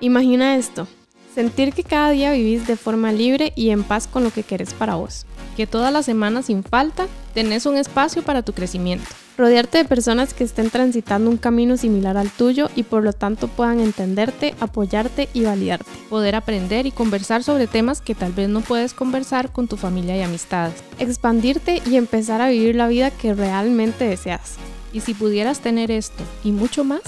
Imagina esto, sentir que cada día vivís de forma libre y en paz con lo que querés para vos. Que todas las semanas sin falta tenés un espacio para tu crecimiento. Rodearte de personas que estén transitando un camino similar al tuyo y por lo tanto puedan entenderte, apoyarte y validarte. Poder aprender y conversar sobre temas que tal vez no puedes conversar con tu familia y amistades. Expandirte y empezar a vivir la vida que realmente deseas. Y si pudieras tener esto y mucho más,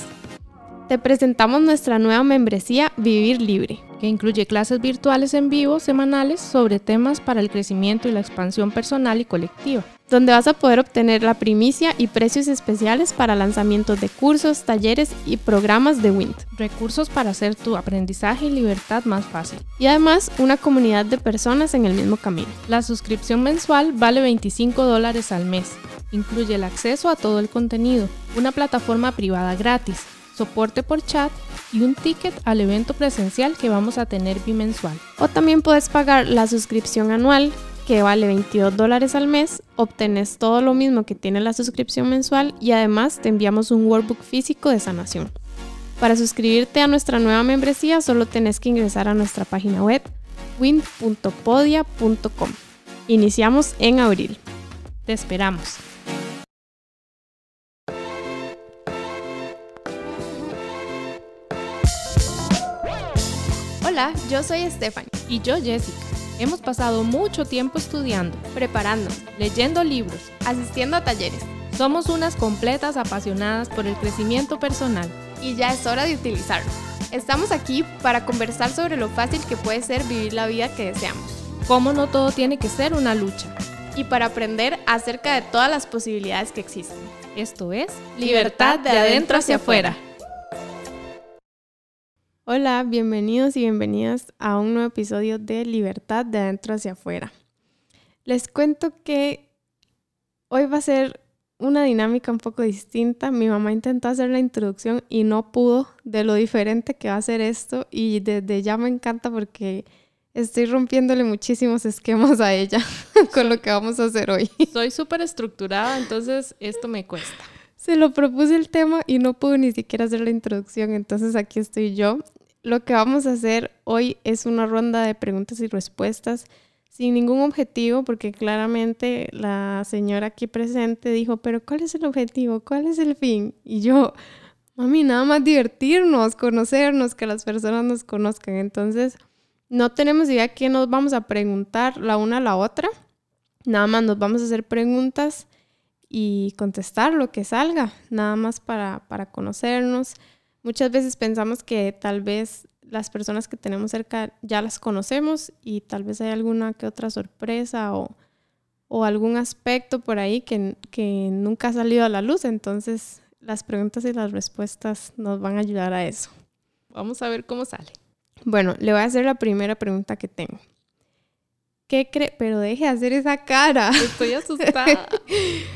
te presentamos nuestra nueva membresía Vivir Libre, que incluye clases virtuales en vivo semanales sobre temas para el crecimiento y la expansión personal y colectiva, donde vas a poder obtener la primicia y precios especiales para lanzamientos de cursos, talleres y programas de WINT. Recursos para hacer tu aprendizaje y libertad más fácil. Y además una comunidad de personas en el mismo camino. La suscripción mensual vale 25 dólares al mes. Incluye el acceso a todo el contenido, una plataforma privada gratis, soporte por chat y un ticket al evento presencial que vamos a tener bimensual. O también puedes pagar la suscripción anual que vale 22 dólares al mes, obtenés todo lo mismo que tiene la suscripción mensual y además te enviamos un workbook físico de sanación. Para suscribirte a nuestra nueva membresía solo tenés que ingresar a nuestra página web win.podia.com. Iniciamos en abril. Te esperamos. Hola, yo soy Stephanie. Y yo Jessica. Hemos pasado mucho tiempo estudiando, preparando, leyendo libros, asistiendo a talleres. Somos unas completas apasionadas por el crecimiento personal. Y ya es hora de utilizarlo. Estamos aquí para conversar sobre lo fácil que puede ser vivir la vida que deseamos. Cómo no todo tiene que ser una lucha. Y para aprender acerca de todas las posibilidades que existen. Esto es Libertad de adentro hacia afuera. Hola, bienvenidos y bienvenidas a un nuevo episodio de Libertad de adentro hacia afuera. Les cuento que hoy va a ser una dinámica un poco distinta. Mi mamá intentó hacer la introducción y no pudo de lo diferente que va a ser esto y desde ya me encanta porque estoy rompiéndole muchísimos esquemas a ella con lo que vamos a hacer hoy. Soy súper estructurada, entonces esto me cuesta. Se lo propuse el tema y no pudo ni siquiera hacer la introducción, entonces aquí estoy yo lo que vamos a hacer hoy es una ronda de preguntas y respuestas sin ningún objetivo, porque claramente la señora aquí presente dijo, pero ¿cuál es el objetivo? ¿Cuál es el fin? Y yo, mami, nada más divertirnos, conocernos, que las personas nos conozcan. Entonces, no tenemos idea qué nos vamos a preguntar la una a la otra. Nada más nos vamos a hacer preguntas y contestar lo que salga, nada más para, para conocernos. Muchas veces pensamos que tal vez las personas que tenemos cerca ya las conocemos y tal vez hay alguna que otra sorpresa o, algún aspecto por ahí que, que, nunca ha salido a la luz. Entonces las preguntas y las respuestas nos van a ayudar a eso. Vamos a ver cómo sale. Bueno, le voy a hacer la primera pregunta que tengo. ¿Qué cree? Pero deje de hacer esa cara. Estoy asustada.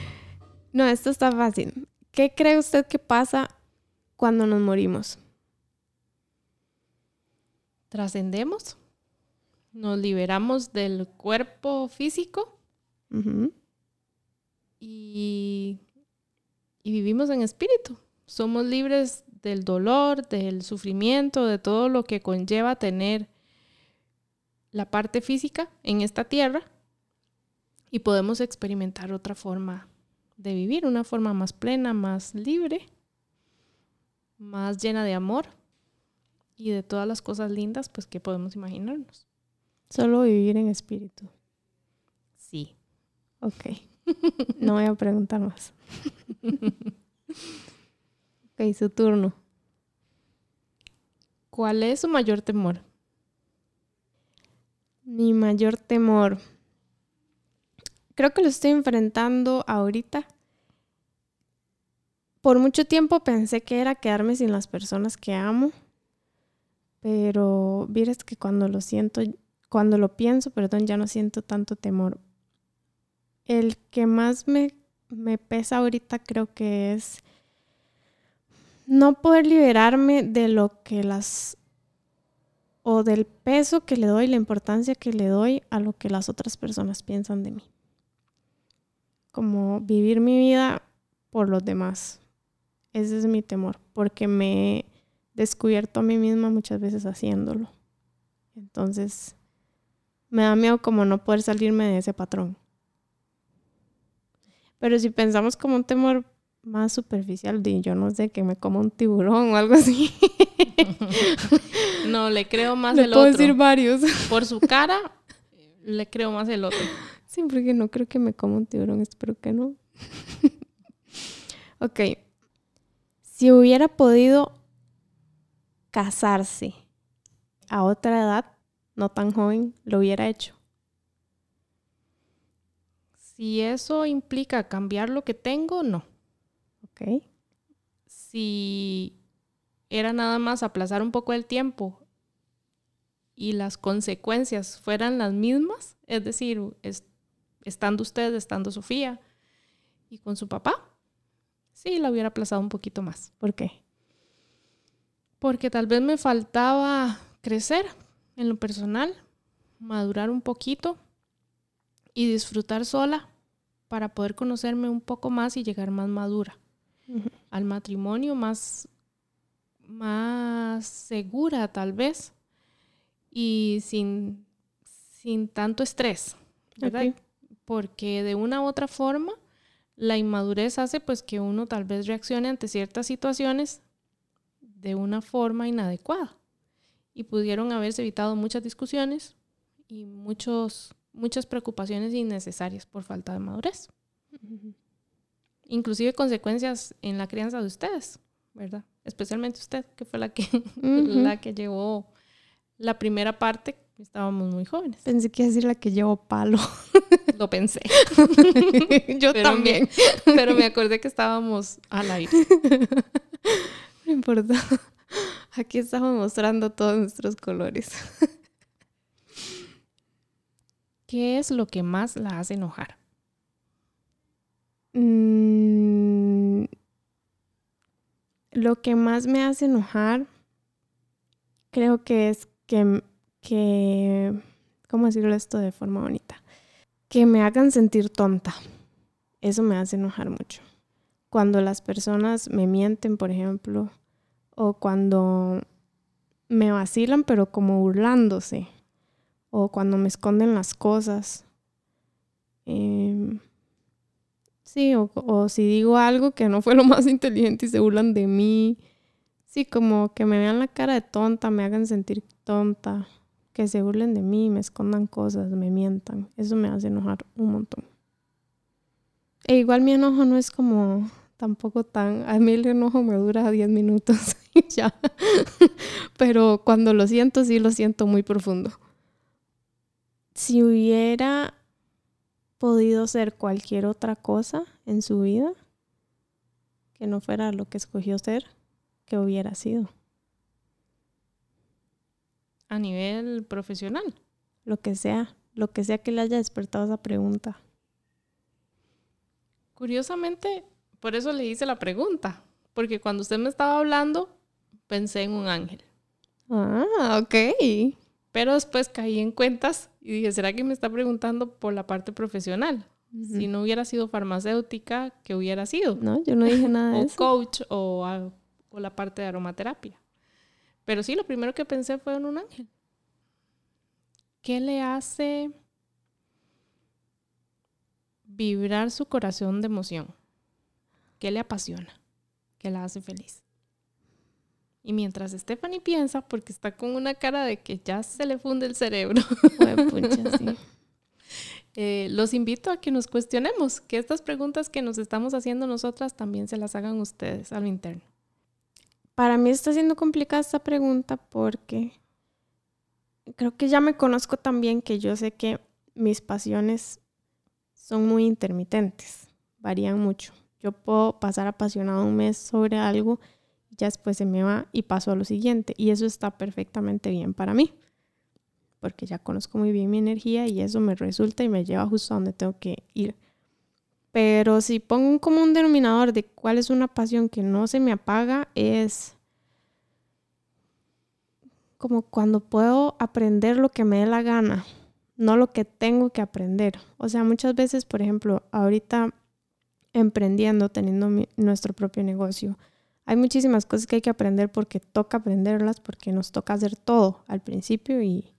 no, esto está fácil. ¿Qué cree usted que pasa cuando nos morimos? Trascendemos, nos liberamos del cuerpo físico y, y vivimos en espíritu. Somos libres del dolor, del sufrimiento, de todo lo que conlleva tener la parte física en esta tierra y podemos experimentar otra forma de vivir, una forma más plena, más libre más llena de amor y de todas las cosas lindas pues que podemos imaginarnos. Solo vivir en espíritu. Sí. Ok. No voy a preguntar más. ok, su turno. ¿Cuál es su mayor temor? Mi mayor temor. Creo que lo estoy enfrentando ahorita por mucho tiempo pensé que era quedarme sin las personas que amo, pero vieres que cuando lo siento, cuando lo pienso, perdón, ya no siento tanto temor. El que más me, me pesa ahorita creo que es no poder liberarme de lo que las o del peso que le doy, la importancia que le doy a lo que las otras personas piensan de mí. Como vivir mi vida por los demás. Ese es mi temor, porque me, descubierto a mí misma muchas veces haciéndolo. Entonces, me da miedo como no poder salirme de ese patrón. Pero si pensamos como un temor más superficial, de yo no sé, que me como un tiburón o algo así. no, le creo más le el puedo otro. decir varios. Por su cara, le creo más el otro. Sí, porque no creo que me coma un tiburón, espero que no. ok. Si hubiera podido casarse a otra edad, no tan joven, lo hubiera hecho. Si eso implica cambiar lo que tengo, no. Ok. Si era nada más aplazar un poco el tiempo y las consecuencias fueran las mismas, es decir, es- estando usted, estando Sofía y con su papá, sí, la hubiera aplazado un poquito más. ¿Por qué? Porque tal vez me faltaba crecer en lo personal, madurar un poquito y disfrutar sola para poder conocerme un poco más y llegar más madura al matrimonio, más, más segura tal vez y sin, sin tanto estrés. Porque de una u otra forma la inmadurez hace pues que uno tal vez reaccione ante ciertas situaciones de una forma inadecuada y pudieron haberse evitado muchas discusiones y muchos, muchas preocupaciones innecesarias por falta de madurez. Inclusive consecuencias en la crianza de ustedes, ¿verdad? Especialmente usted, que fue la que, Ujú. la que llevó la primera parte, estábamos muy jóvenes. Pensé que iba a decir la que llevo palo. Lo pensé, Yo Pero también. pero me acordé que estábamos al aire. No importa. Aquí estamos mostrando todos nuestros colores. ¿Qué es lo que más la hace enojar? Mm, lo que más me hace enojar, creo que es que, que, ¿cómo decirlo esto de forma bonita? Que me hagan sentir tonta. Eso me hace enojar mucho. Cuando las personas me mienten, por ejemplo, o cuando me vacilan, pero como burlándose, o cuando me esconden las cosas. Em, Sí, o, o si digo algo que no fue lo más inteligente y se burlan de mí. Sí, como que me vean la cara de tonta, me hagan sentir tonta, que se burlen de mí, me escondan cosas, me mientan. Eso me hace enojar un montón. E igual mi enojo no es como tampoco tan... A mí el enojo me dura 10 minutos y ya. Pero cuando lo siento, sí lo siento muy profundo. Si hubiera podido ser cualquier otra cosa en su vida que no fuera lo que escogió ser, que hubiera sido, A nivel profesional. lo que sea, lo que sea que le haya despertado esa pregunta. Curiosamente, por eso le hice la pregunta. Porque cuando usted me estaba hablando, pensé en un ángel. Ah, ok. Pero después caí en cuentas y dije, ¿será que me está preguntando por la parte profesional? Si no hubiera sido farmacéutica, ¿qué hubiera sido? No, yo no dije nada de o eso. coach o, o la parte de aromaterapia. Pero sí, lo primero que pensé fue en un ángel. ¿Qué le hace vibrar su corazón de emoción? ¿Qué le apasiona? ¿Qué la hace feliz? Y mientras Stephanie piensa, porque está con una cara de que ya se le funde el cerebro, sí. eh, los invito a que nos cuestionemos, que estas preguntas que nos estamos haciendo nosotras también se las hagan ustedes a lo interno. Para mí está siendo complicada esta pregunta porque creo que ya me conozco también que yo sé que mis pasiones son muy intermitentes, varían mucho. Yo puedo pasar apasionado un mes sobre algo ya después se me va y paso a lo siguiente. Y eso está perfectamente bien para mí, porque ya conozco muy bien mi energía y eso me resulta y me lleva justo a donde tengo que ir. Pero si pongo un denominador de cuál es una pasión que no se me apaga, es como cuando puedo aprender lo que me dé la gana, no lo que tengo que aprender. O sea, muchas veces, por ejemplo, ahorita emprendiendo, teniendo nuestro propio negocio, hay muchísimas cosas que hay que aprender porque toca aprenderlas, porque nos toca hacer todo al principio y,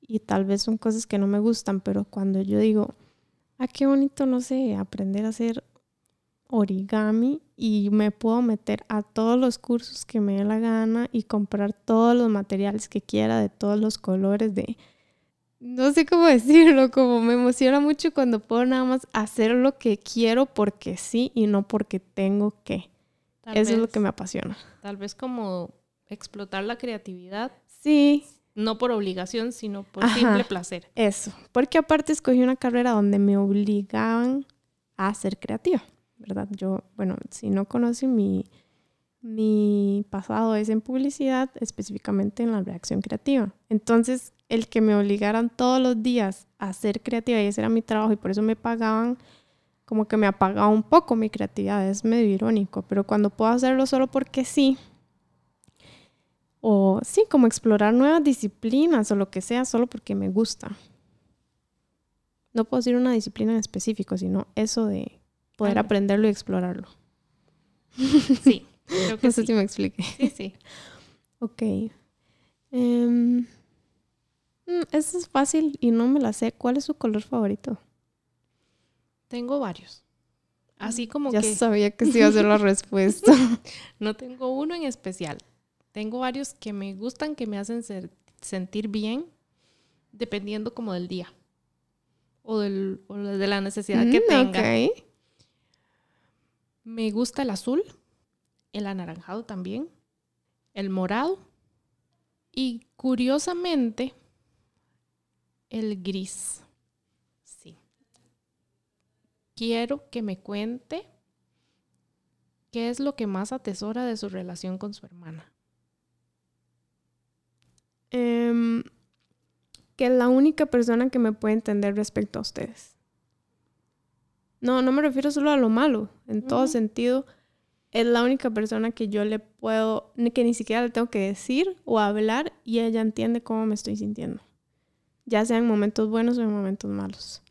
y tal vez son cosas que no me gustan, pero cuando yo digo, ah, qué bonito, no sé, aprender a hacer origami y me puedo meter a todos los cursos que me dé la gana y comprar todos los materiales que quiera de todos los colores de no sé cómo decirlo, como me emociona mucho cuando puedo nada más hacer lo que quiero porque sí y no porque tengo que. Eso es lo que me apasiona. Tal vez como explotar la creatividad. Sí. No por obligación, sino por simple placer. Eso. Porque aparte escogí una carrera donde me obligaban a ser creativa, ¿verdad? Yo, bueno, si no conocen mi, mi pasado es en publicidad, específicamente en la reacción creativa. Entonces, el que me obligaran todos los días a ser creativa y ese era mi trabajo y por eso me pagaban, como que me apagaba un poco mi creatividad, es medio irónico, pero cuando puedo hacerlo solo porque sí, o sí, como explorar nuevas disciplinas o lo que sea, solo porque me gusta. No puedo decir una disciplina en específico, sino eso de poder aprenderlo y explorarlo. Sí, creo que no sé si me expliqué. Sí, sí. ok. Um, eso es fácil y no me la sé. ¿Cuál es su color favorito? Tengo varios. Así como ya que... Ya sabía que sí iba a ser la respuesta. no tengo uno en especial. Tengo varios que me gustan, que me hacen sentir bien, dependiendo como del día. O, del, de la necesidad que mm, tenga. Me gusta el azul, el anaranjado también, el morado. Y curiosamente, el gris. Sí. Quiero que me cuente qué es lo que más atesora de su relación con su hermana. Que es la única persona que me puede entender respecto a ustedes. No, no me refiero solo a lo malo, en todo sentido. Es la única persona que yo le puedo, que ni siquiera le tengo que decir o hablar y ella entiende cómo me estoy sintiendo ya sea en momentos buenos o en momentos malos.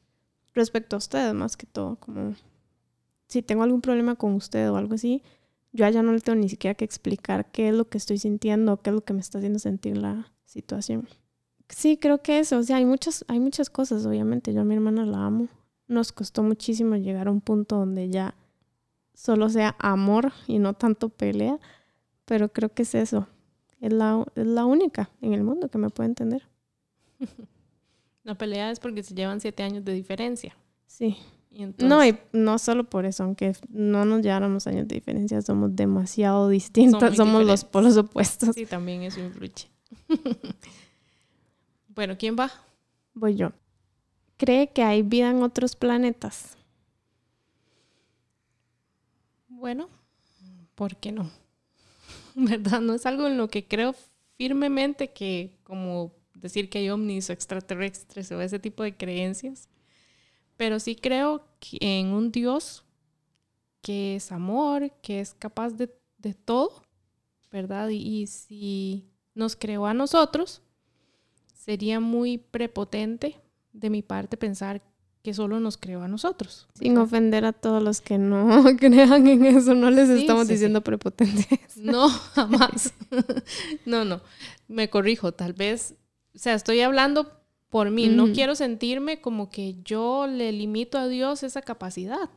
Respecto a ustedes, más que todo, como si tengo algún problema con usted o algo así, yo allá no le tengo ni siquiera que explicar qué es lo que estoy sintiendo o qué es lo que me está haciendo sentir la situación. Sí, creo que eso, o sea, hay muchas, hay muchas cosas, obviamente, yo a mi hermana la amo. Nos costó muchísimo llegar a un punto donde ya solo sea amor y no tanto pelea, pero creo que es eso. Es la, es la única en el mundo que me puede entender. La pelea es porque se llevan siete años de diferencia. Sí. No, y no solo por eso, aunque no nos lleváramos años de diferencia, somos demasiado distintas, somos, los polos opuestos. Sí, también eso influye. bueno, ¿quién va? Voy yo. ¿Cree que hay vida en otros planetas? Bueno, ¿por qué no? ¿Verdad? No es algo en lo que creo firmemente que como decir que hay ovnis o extraterrestres o ese tipo de creencias, pero sí creo en un Dios que es amor, que es capaz de, todo, ¿verdad? Y, si nos creó a nosotros, sería muy prepotente de mi parte pensar que solo nos creó a nosotros. Sin ofender a todos los que no crean en eso, no les estamos diciendo prepotentes. No, jamás. no, no, me corrijo, tal vez o sea, estoy hablando por mí, no quiero sentirme como que yo le limito a Dios esa capacidad,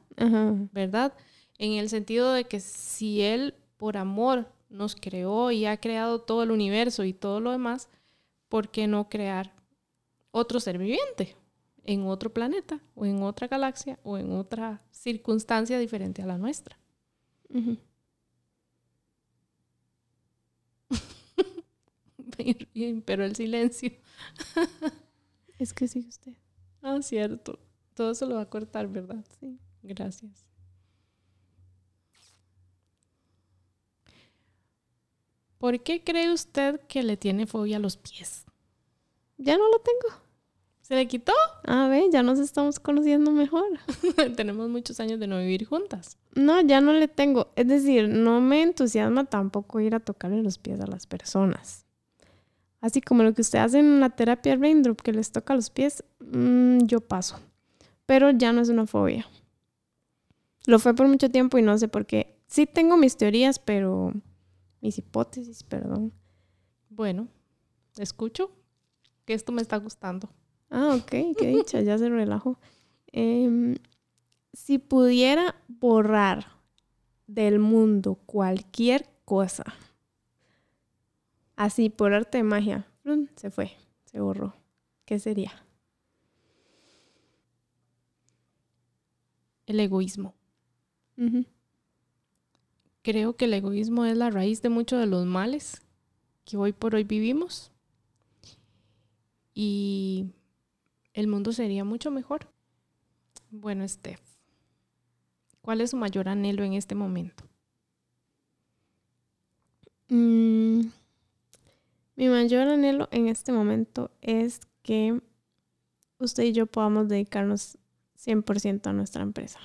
¿verdad? En el sentido de que si Él por amor nos creó y ha creado todo el universo y todo lo demás, ¿por qué no crear otro ser viviente en otro planeta o en otra galaxia o en otra circunstancia diferente a la nuestra? pero el silencio. es que sí, usted. Ah, cierto. Todo eso lo va a cortar, ¿verdad? Sí. Gracias. ¿Por qué cree usted que le tiene fobia a los pies? Ya no lo tengo. ¿Se le quitó? A ver, ya nos estamos conociendo mejor. Tenemos muchos años de no vivir juntas. No, ya no le tengo. Es decir, no me entusiasma tampoco ir a tocarle los pies a las personas. Así como lo que usted hace en la terapia Raindrop, que les toca los pies, mm, yo paso. Pero ya no es una fobia. Lo fue por mucho tiempo y no sé por qué. sí tengo mis teorías, pero mis hipótesis, perdón. Bueno, escucho que esto me está gustando. Ah, ok, qué dicha, ya se relajó. Em, si pudiera borrar del mundo cualquier cosa, así por arte de magia, se fue, se borró, ¿qué sería? El egoísmo. Creo que el egoísmo es la raíz de muchos de los males que hoy por hoy vivimos. Y el mundo sería mucho mejor. Bueno, Steph, ¿cuál es su mayor anhelo en este momento? Mm, mi mayor anhelo en este momento es que usted y yo podamos dedicarnos 100% a nuestra empresa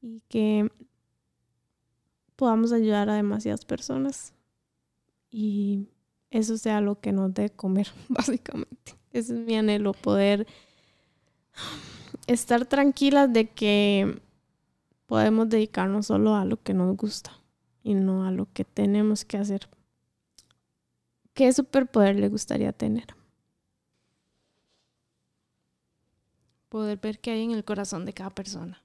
y que podamos ayudar a demasiadas personas y eso sea lo que nos dé comer, básicamente. Ese es mi anhelo, poder estar tranquilas de que podemos dedicarnos solo a lo que nos gusta y no a lo que tenemos que hacer. ¿Qué superpoder le gustaría tener? Poder ver qué hay en el corazón de cada persona.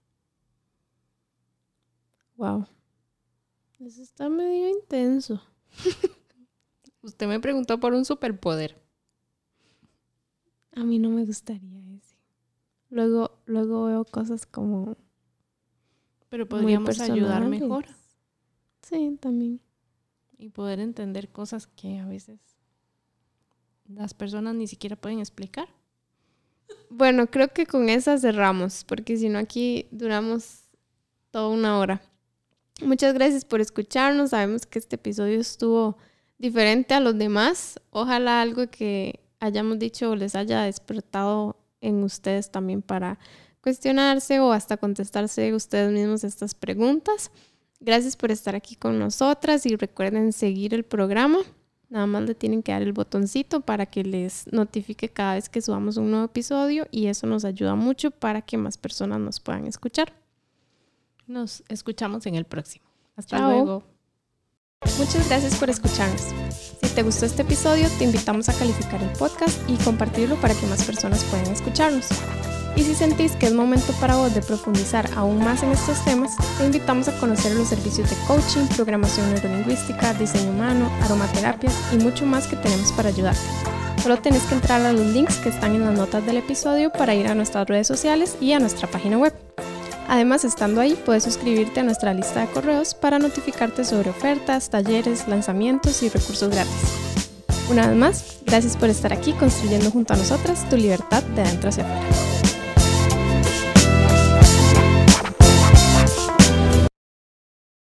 Wow. Eso está medio intenso. Usted me preguntó por un superpoder. A mí no me gustaría ese. Luego, luego veo cosas como. Pero podríamos ayudar mejor. Sí, también. Y poder entender cosas que a veces las personas ni siquiera pueden explicar. Bueno, creo que con esa cerramos, porque si no aquí duramos toda una hora. Muchas gracias por escucharnos. Sabemos que este episodio estuvo diferente a los demás. Ojalá algo que hayamos dicho les haya despertado en ustedes también para cuestionarse o hasta contestarse ustedes mismos estas preguntas. Gracias por estar aquí con nosotras y recuerden seguir el programa. Nada más le tienen que dar el botoncito para que les notifique cada vez que subamos un nuevo episodio y eso nos ayuda mucho para que más personas nos puedan escuchar. Nos escuchamos en el próximo. Hasta luego. Muchas gracias por escucharnos. Si te gustó este episodio, te invitamos a calificar el podcast y compartirlo para que más personas puedan escucharnos. Y si sentís que es momento para vos de profundizar aún más en estos temas, te invitamos a conocer los servicios de coaching, programación neurolingüística, diseño humano, aromaterapia y mucho más que tenemos para ayudarte. Solo tenés que entrar a los links que están en las notas del episodio para ir a nuestras redes sociales y a nuestra página web. Además, estando ahí, puedes suscribirte a nuestra lista de correos para notificarte sobre ofertas, talleres, lanzamientos y recursos gratis. Una vez más, gracias por estar aquí construyendo junto a nosotras tu libertad de adentro hacia afuera.